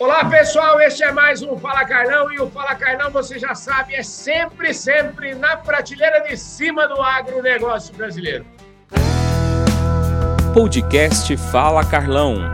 Olá, pessoal, este é mais um Fala Carlão e o Fala Carlão, você já sabe, é sempre, sempre na prateleira de cima do agronegócio brasileiro. Podcast Fala Carlão.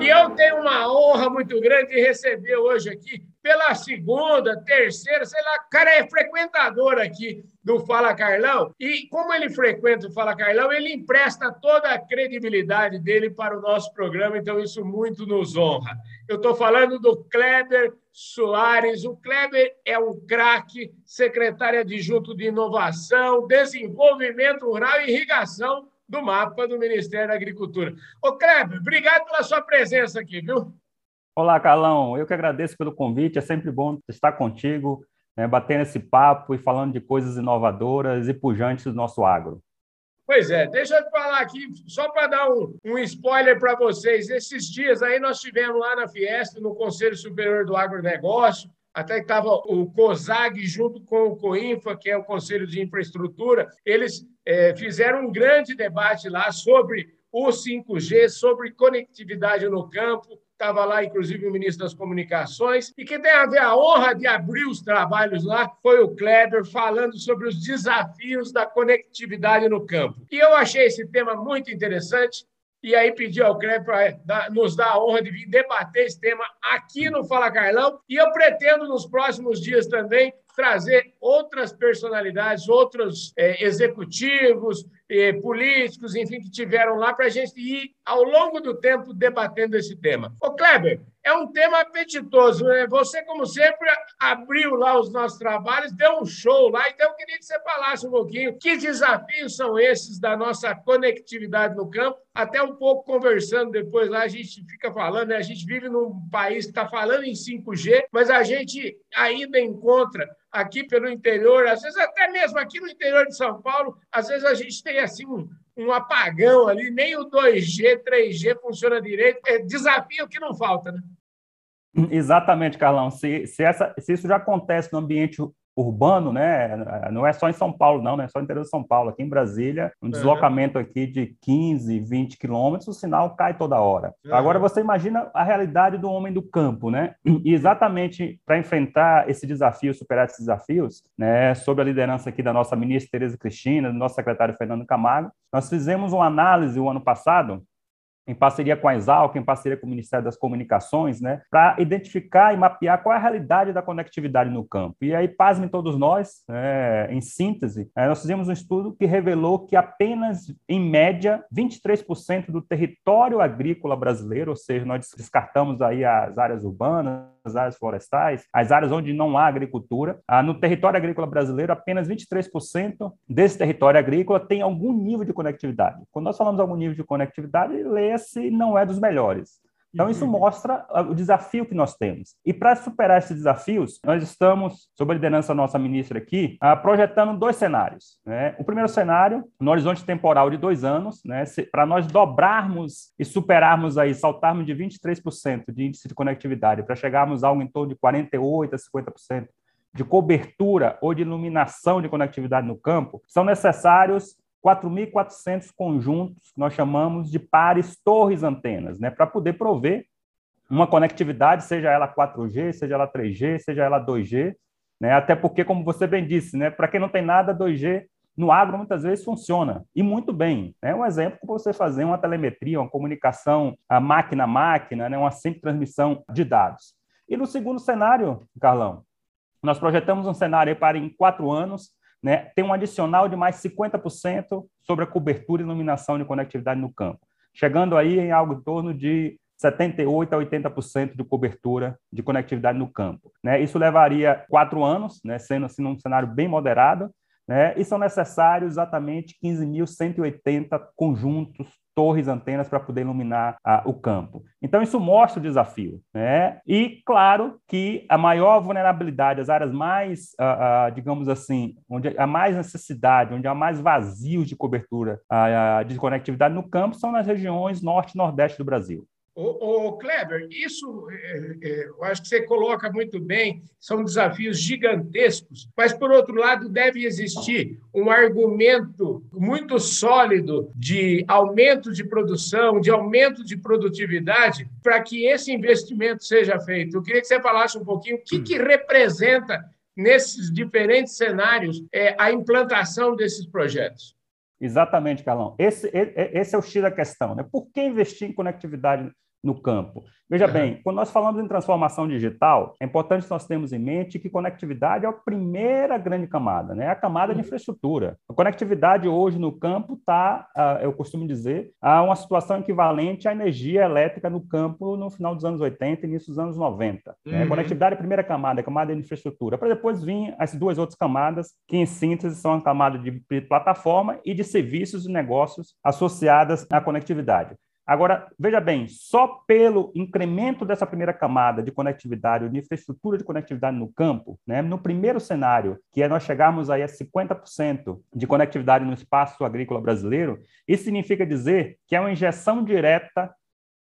E eu tenho uma honra muito grande de receber hoje aqui pela segunda, terceira, sei lá, o cara é frequentador aqui do Fala Carlão. E como ele frequenta o Fala Carlão, ele empresta toda a credibilidade dele para o nosso programa, então isso muito nos honra. Eu estou falando do Kleber Soares. O Kleber é um craque, secretário adjunto de Inovação, Desenvolvimento Rural e Irrigação do mapa do Ministério da Agricultura. Ô, Kleber, obrigado pela sua presença aqui, viu? Olá, Carlão. Eu que agradeço pelo convite. É sempre bom estar contigo, né, batendo esse papo e falando de coisas inovadoras e pujantes do nosso agro. Pois é, deixa eu falar aqui, só para dar um, um spoiler para vocês. Esses dias aí nós tivemos lá na Fiesta, no Conselho Superior do Agronegócio, até que estava o COSAG junto com o COINFA, que é o Conselho de Infraestrutura, eles é, fizeram um grande debate lá sobre o 5G, sobre conectividade no campo, estava lá, inclusive, o ministro das Comunicações, e quem tem a ver a honra de abrir os trabalhos lá foi o Kleber, falando sobre os desafios da conectividade no campo. E eu achei esse tema muito interessante, e aí pedi ao Kleber para nos dar a honra de vir debater esse tema aqui no Fala Carlão, e eu pretendo, nos próximos dias também, trazer outras personalidades, outros é, executivos, é, políticos, enfim, que tiveram lá para a gente ir, ao longo do tempo, debatendo esse tema. Ô, Kleber, é um tema apetitoso. Né? Você, como sempre, abriu lá os nossos trabalhos, deu um show lá, então eu queria que você falasse um pouquinho que desafios são esses da nossa conectividade no campo. Até um pouco conversando depois lá, a gente fica falando, né? a gente vive num país que está falando em 5G, mas a gente ainda encontra aqui pelo interior, às vezes até mesmo aqui no interior de São Paulo, às vezes a gente tem assim um, um apagão ali, nem o 2G, 3G funciona direito. É desafio que não falta, né? Exatamente, Carlão. Se, se, essa, se isso já acontece no ambiente urbano, né? Não é só em São Paulo, não, não é só no interior de São Paulo. Aqui em Brasília, um deslocamento aqui de 15, 20 quilômetros, o sinal cai toda hora. Uhum. Agora você imagina a realidade do homem do campo, né? E exatamente para enfrentar esse desafio, superar esses desafios, né? Sob a liderança aqui da nossa ministra Tereza Cristina, do nosso secretário Fernando Camargo, nós fizemos uma análise o ano passado em parceria com a Exalc, em parceria com o Ministério das Comunicações, né, para identificar e mapear qual é a realidade da conectividade no campo. E aí, pasmem todos nós, é, em síntese, é, nós fizemos um estudo que revelou que apenas, em média, 23% do território agrícola brasileiro, ou seja, nós descartamos aí as áreas urbanas, as áreas florestais, as áreas onde não há agricultura. Ah, no território agrícola brasileiro, apenas 23% desse território agrícola tem algum nível de conectividade. Quando nós falamos algum nível de conectividade, lê-se não é dos melhores. Então, isso uhum. mostra ah, o desafio que nós temos. E para superar esses desafios, nós estamos, sob a liderança da nossa ministra aqui, ah, projetando dois cenários. Né? O primeiro cenário, no horizonte temporal de dois anos, né? para nós dobrarmos e superarmos aí, saltarmos de 23% de índice de conectividade para chegarmos a algo em torno de 48% a 50% de cobertura ou de iluminação de conectividade no campo, são necessários 4.400 conjuntos que nós chamamos de pares torres antenas, né, para poder prover uma conectividade, seja ela 4G, seja ela 3G, seja ela 2G, né, até porque, como você bem disse, né, para quem não tem nada, 2G no agro muitas vezes funciona, e muito bem. É né? um exemplo para você fazer uma telemetria, uma comunicação máquina a máquina, né, uma simples transmissão de dados. E no segundo cenário, Carlão, nós projetamos um cenário para em quatro anos né, tem um adicional de mais 50% sobre a cobertura e iluminação de conectividade no campo, chegando aí em algo em torno de 78% a 80% de cobertura de conectividade no campo. Né? Isso levaria quatro anos, né, sendo assim um cenário bem moderado, né? e são necessários exatamente 15.180 conjuntos torres, antenas para poder iluminar ah, o campo. Então, isso mostra o desafio. Né? E, claro, que a maior vulnerabilidade, as áreas mais, ah, ah, digamos assim, onde há mais necessidade, onde há mais vazios de cobertura de conectividade no campo, são nas regiões norte e nordeste do Brasil. Ô, Kleber, isso é, é, eu acho que você coloca muito bem, são desafios gigantescos, mas, por outro lado, deve existir um argumento muito sólido de aumento de produção, de aumento de produtividade, para que esse investimento seja feito. Eu queria que você falasse um pouquinho o que, que representa, nesses diferentes cenários, é, a implantação desses projetos. Exatamente, Carlão. Esse, esse é o X da questão. Né? Por que investir em conectividade no campo. Veja uhum. bem, quando nós falamos em transformação digital, é importante nós termos em mente que conectividade é a primeira grande camada, né? É a camada de uhum. infraestrutura. A conectividade hoje no campo está, ah, eu costumo dizer, a uma situação equivalente à energia elétrica no campo no final dos anos 80 e início dos anos 90. Né? Uhum. A conectividade é a primeira camada, a camada de infraestrutura, para depois vir as duas outras camadas, que em síntese são a camada de plataforma e de serviços e negócios associadas à conectividade. Agora, veja bem, só pelo incremento dessa primeira camada de conectividade, de infraestrutura de conectividade no campo, né, no primeiro cenário, que é nós chegarmos aí a 50% de conectividade no espaço agrícola brasileiro, isso significa dizer que é uma injeção direta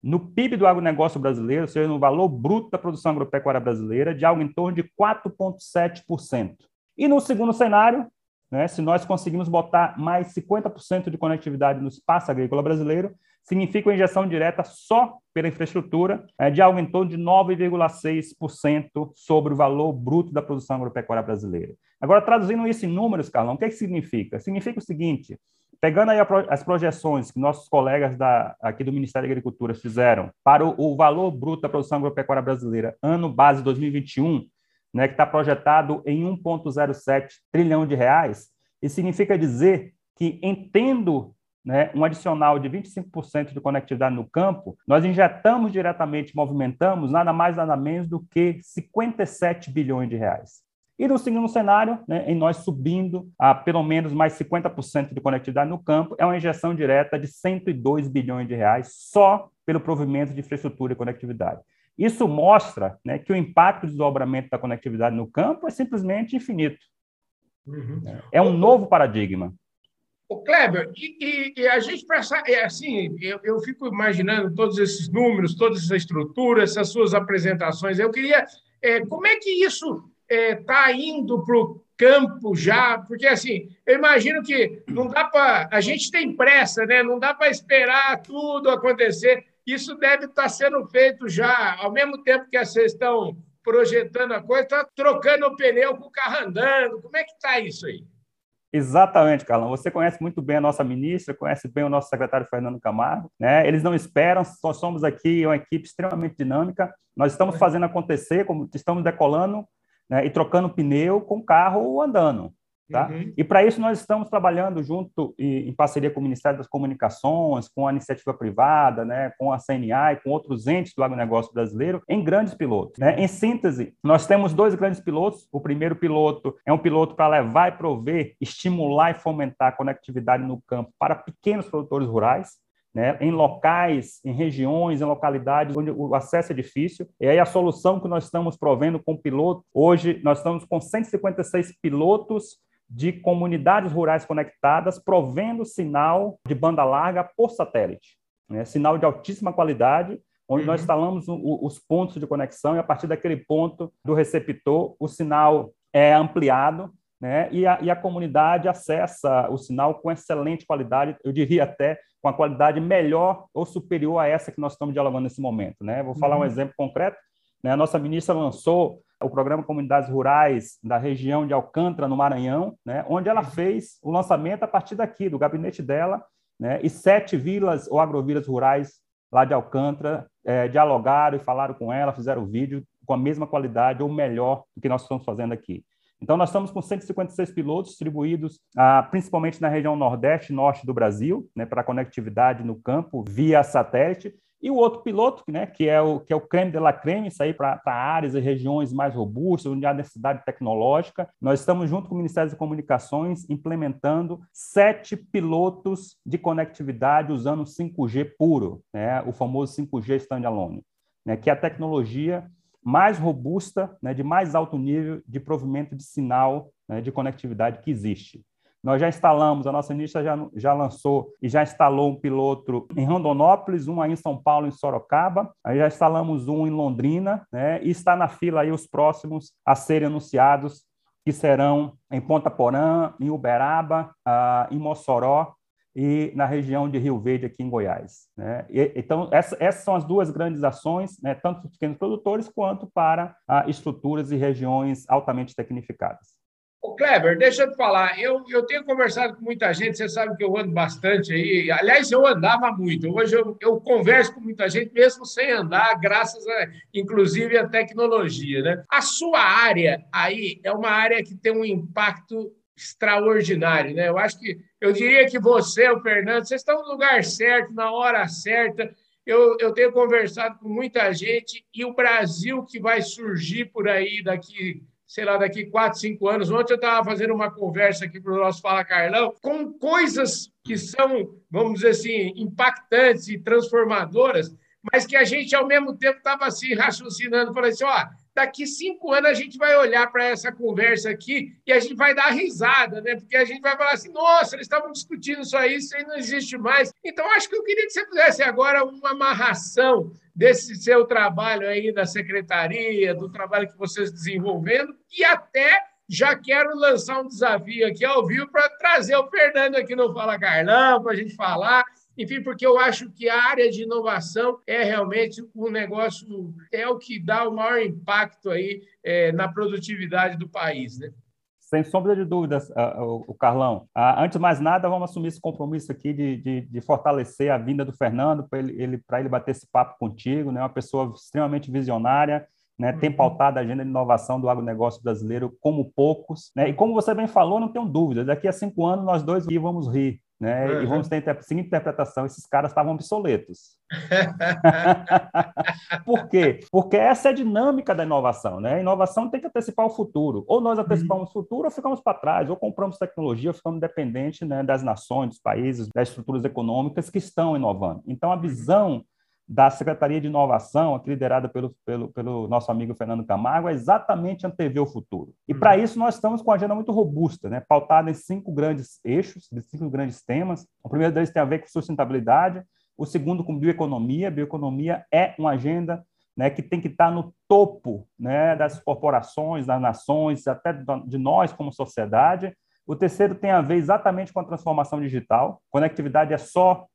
no PIB do agronegócio brasileiro, ou seja, no valor bruto da produção agropecuária brasileira, de algo em torno de 4,7%. E no segundo cenário, né, se nós conseguimos botar mais 50% de conectividade no espaço agrícola brasileiro, significa uma injeção direta só pela infraestrutura é, de algo em torno de 9,6% sobre o valor bruto da produção agropecuária brasileira. Agora, traduzindo isso em números, Carlão, o que, é que significa? Significa o seguinte, pegando aí as projeções que nossos colegas da, aqui do Ministério da Agricultura fizeram para o, o valor bruto da produção agropecuária brasileira, ano base 2021, né, que está projetado em 1,07 trilhão de reais, isso significa dizer que, entendo né, um adicional de 25% de conectividade no campo, nós injetamos diretamente, movimentamos nada mais nada menos do que 57 bilhões de reais. E no segundo cenário, né, em nós subindo a pelo menos mais 50% de conectividade no campo, é uma injeção direta de 102 bilhões de reais só pelo provimento de infraestrutura e conectividade. Isso mostra né, que o impacto do desdobramento da conectividade no campo é simplesmente infinito. Uhum. É um novo paradigma. O Kleber, e, e, e, a gente pensar, é assim, eu, eu fico imaginando todos esses números, toda essa estrutura, essas suas apresentações. Eu queria, é, como é que isso está é, indo para o campo já? Porque assim, eu imagino que não dá para, a gente tem pressa, né? Não dá para esperar tudo acontecer. Isso deve estar tá sendo feito já, ao mesmo tempo que vocês estão projetando a coisa, está trocando o pneu com o carro andando. Como é que está isso aí? Exatamente, Carlão. Você conhece muito bem a nossa ministra, conhece bem o nosso secretário Fernando Camargo. Né? Eles não esperam, nós somos aqui uma equipe extremamente dinâmica. Nós estamos é. fazendo acontecer, como estamos decolando né, e trocando pneu com o carro andando. Tá? Uhum. E para isso nós estamos trabalhando junto em parceria com o Ministério das Comunicações, com a iniciativa privada, né, com a CNA e com outros entes do agronegócio brasileiro em grandes pilotos. Né? Em síntese, nós temos dois grandes pilotos. O primeiro piloto é um piloto para levar e prover, estimular e fomentar a conectividade no campo para pequenos produtores rurais. Né, em locais, em regiões, em localidades onde o acesso é difícil. E aí a solução que nós estamos provendo com o piloto, hoje nós estamos com 156 pilotos de comunidades rurais conectadas, provendo sinal de banda larga por satélite. Né? Sinal de altíssima qualidade, onde uhum. nós instalamos o, os pontos de conexão e, a partir daquele ponto do receptor, o sinal é ampliado né? e, a, e a comunidade acessa o sinal com excelente qualidade, eu diria até com a qualidade melhor ou superior a essa que nós estamos dialogando nesse momento. Né? Vou falar uhum. um exemplo concreto. Né? A nossa ministra lançou o programa Comunidades Rurais da região de Alcântara, no Maranhão, né, onde ela fez o lançamento a partir daqui, do gabinete dela, né, e sete vilas ou agrovilas rurais lá de Alcântara é, dialogaram e falaram com ela, fizeram o vídeo com a mesma qualidade ou melhor do que nós estamos fazendo aqui. Então, nós estamos com 156 pilotos distribuídos ah, principalmente na região nordeste e norte do Brasil, né, para conectividade no campo via satélite, e o outro piloto, né, que é o que é o creme de la creme, aí para áreas e regiões mais robustas, onde há necessidade tecnológica. Nós estamos junto com o Ministério das Comunicações implementando sete pilotos de conectividade usando 5G puro, né, o famoso 5G standalone, né, que é a tecnologia mais robusta, né, de mais alto nível de provimento de sinal né, de conectividade que existe. Nós já instalamos, a nossa indústria já, já lançou e já instalou um piloto em Rondonópolis, um aí em São Paulo, em Sorocaba, aí já instalamos um em Londrina, né? E está na fila aí os próximos a serem anunciados, que serão em Ponta Porã, em Uberaba, uh, em Mossoró e na região de Rio Verde, aqui em Goiás. Né? E, então, essa, essas são as duas grandes ações, né, tanto para os pequenos produtores quanto para uh, estruturas e regiões altamente tecnificadas. Kleber, deixa eu te falar. Eu, eu tenho conversado com muita gente, você sabe que eu ando bastante aí. Aliás, eu andava muito. Hoje eu, eu converso com muita gente, mesmo sem andar, graças a, inclusive, à tecnologia. Né? A sua área aí é uma área que tem um impacto extraordinário. Né? Eu acho que, eu diria que você, o Fernando, vocês estão no lugar certo, na hora certa. Eu, eu tenho conversado com muita gente e o Brasil que vai surgir por aí daqui sei lá, daqui quatro, cinco anos. Ontem eu estava fazendo uma conversa aqui para o nosso Fala Carlão, com coisas que são, vamos dizer assim, impactantes e transformadoras, mas que a gente, ao mesmo tempo, estava assim, raciocinando, falando assim, ó, daqui cinco anos a gente vai olhar para essa conversa aqui e a gente vai dar risada, né? Porque a gente vai falar assim, nossa, eles estavam discutindo aí, isso aí não existe mais. Então, acho que eu queria que você fizesse agora uma amarração desse seu trabalho aí da secretaria, do trabalho que vocês desenvolvendo e até já quero lançar um desafio aqui ao vivo para trazer o Fernando aqui no Fala Carlão, para a gente falar enfim, porque eu acho que a área de inovação é realmente um negócio, é o que dá o maior impacto aí é, na produtividade do país, né? Sem sombra de dúvidas, uh, o, o Carlão. Uh, antes de mais nada, vamos assumir esse compromisso aqui de, de, de fortalecer a vinda do Fernando para ele, ele, ele bater esse papo contigo, né? Uma pessoa extremamente visionária, né, tem uhum. pautado a agenda de inovação do agronegócio brasileiro como poucos. Né? E como você bem falou, não tenho dúvida, daqui a cinco anos nós dois aqui vamos rir. Né? Uhum. E vamos ter a seguinte interpretação: esses caras estavam obsoletos. Por quê? Porque essa é a dinâmica da inovação. Né? A inovação tem que antecipar o futuro. Ou nós antecipamos uhum. o futuro, ou ficamos para trás, ou compramos tecnologia, ou ficamos dependentes né, das nações, dos países, das estruturas econômicas que estão inovando. Então, a uhum. visão da Secretaria de Inovação, aqui liderada pelo, pelo, pelo nosso amigo Fernando Camargo, é exatamente antever o futuro. E para uhum. isso nós estamos com uma agenda muito robusta, né, pautada em cinco grandes eixos, cinco grandes temas. O primeiro deles tem a ver com sustentabilidade, o segundo com bioeconomia. Bioeconomia é uma agenda né, que tem que estar no topo né, das corporações, das nações, até de nós como sociedade. O terceiro tem a ver exatamente com a transformação digital. Conectividade é só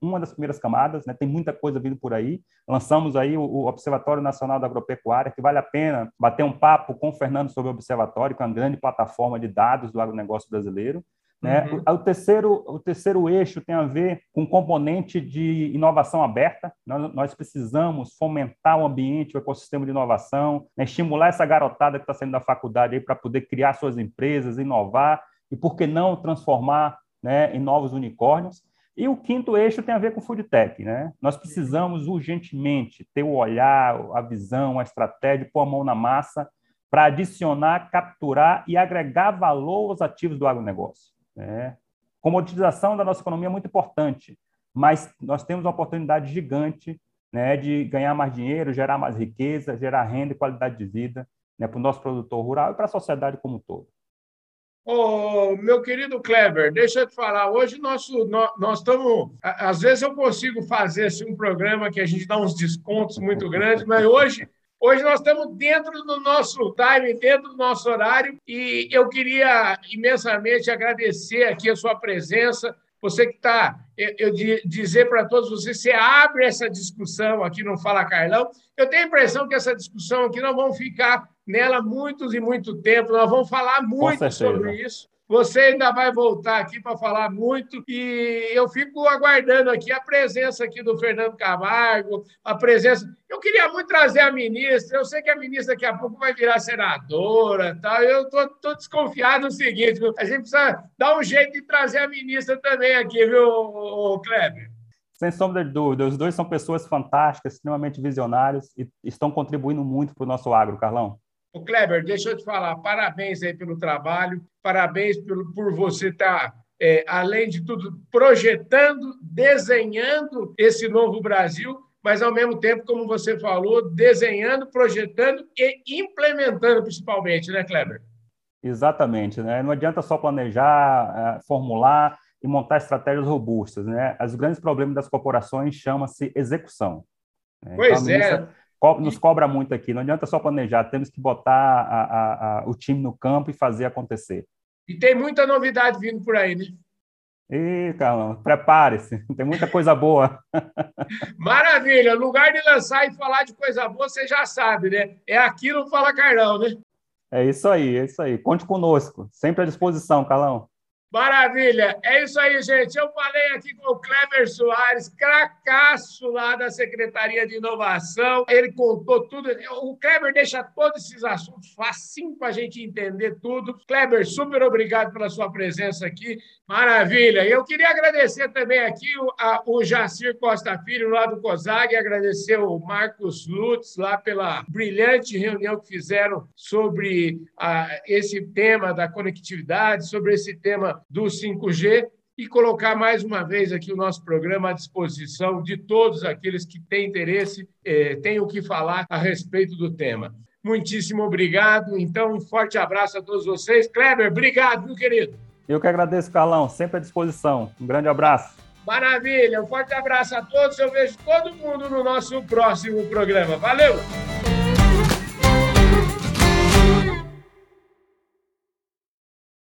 uma das primeiras camadas, né? tem muita coisa vindo por aí. Lançamos aí o, o, Observatório Nacional da Agropecuária, que vale a pena bater um papo com o Fernando sobre o Observatório, que é uma grande plataforma de dados do agronegócio brasileiro. Né? Uhum. O, o, terceiro, o terceiro eixo tem a ver com o componente de inovação aberta. Nós, nós precisamos fomentar o ambiente, o ecossistema de inovação, né? estimular essa garotada que está saindo da faculdade para poder criar suas empresas, inovar e, por que não, transformar né, em novos unicórnios. E o quinto eixo tem a ver com food tech, né? Nós precisamos urgentemente ter o olhar, a visão, a estratégia, pôr a mão na massa para adicionar, capturar e agregar valor aos ativos do agronegócio. Né? Comoditização da nossa economia é muito importante, mas nós temos uma oportunidade gigante né, de ganhar mais dinheiro, gerar mais riqueza, gerar renda e qualidade de vida né, para o nosso produtor rural e para a sociedade como um todo. Ô, meu querido Kleber, deixa eu te falar. Hoje nosso, nós, nós estamos. Às vezes eu consigo fazer assim, um programa que a gente dá uns descontos muito grandes, mas hoje, hoje nós estamos dentro do nosso time, dentro do nosso horário, e eu queria imensamente agradecer aqui a sua presença. Você que está, eu, eu dizer para todos vocês, você abre essa discussão aqui no Fala Carlão. Eu tenho a impressão que essa discussão aqui não vão ficar nela muitos e muito tempo. Nós vamos falar muito sobre isso. Você ainda vai voltar aqui para falar muito e eu fico aguardando aqui a presença aqui do Fernando Camargo, a presença. Eu queria muito trazer a ministra. Eu sei que a ministra daqui a pouco vai virar senadora, tal. Eu estou desconfiado no seguinte: a gente precisa dar um jeito de trazer a ministra também aqui, viu, Kleber? Sem sombra de dúvida, os dois são pessoas fantásticas, extremamente visionários e estão contribuindo muito para o nosso agro, Carlão. O Kleber, deixa eu te falar, parabéns aí pelo trabalho, parabéns por, por você estar, tá, é, além de tudo, projetando, desenhando esse novo Brasil, mas ao mesmo tempo, como você falou, desenhando, projetando e implementando, principalmente, né, Kleber? Exatamente, né? Não adianta só planejar, é, formular e montar estratégias robustas, né? Os grandes problemas das corporações chama-se execução. Né? Pois então, é. Nos cobra muito aqui. Não adianta só planejar, temos que botar a, a, a, o time no campo e fazer acontecer. E tem muita novidade vindo por aí, né? Ih, Carlão, prepare-se, tem muita coisa boa. Maravilha, lugar de lançar e falar de coisa boa, você já sabe, né? É aqui no Fala Carlão, né? É isso aí, é isso aí. Conte conosco, sempre à disposição, Carlão. Maravilha! É isso aí, gente. Eu falei aqui com o Kleber Soares, cracaço lá da Secretaria de Inovação. Ele contou tudo. O Kleber deixa todos esses assuntos facinho para a gente entender tudo. Kleber, super obrigado pela sua presença aqui. Maravilha! Eu queria agradecer também aqui o, a, o Jacir Costa Filho, lá do COSAG, agradecer o Marcos Lutz, lá pela brilhante reunião que fizeram sobre a, esse tema da conectividade, sobre esse tema do 5G e colocar mais uma vez aqui o nosso programa à disposição de todos aqueles que têm interesse, eh, têm o que falar a respeito do tema. Muitíssimo obrigado. Então, um forte abraço a todos vocês. Kleber, obrigado, meu querido. Eu que agradeço, Carlão. Sempre à disposição. Um grande abraço. Maravilha. Um forte abraço a todos. Eu vejo todo mundo no nosso próximo programa. Valeu!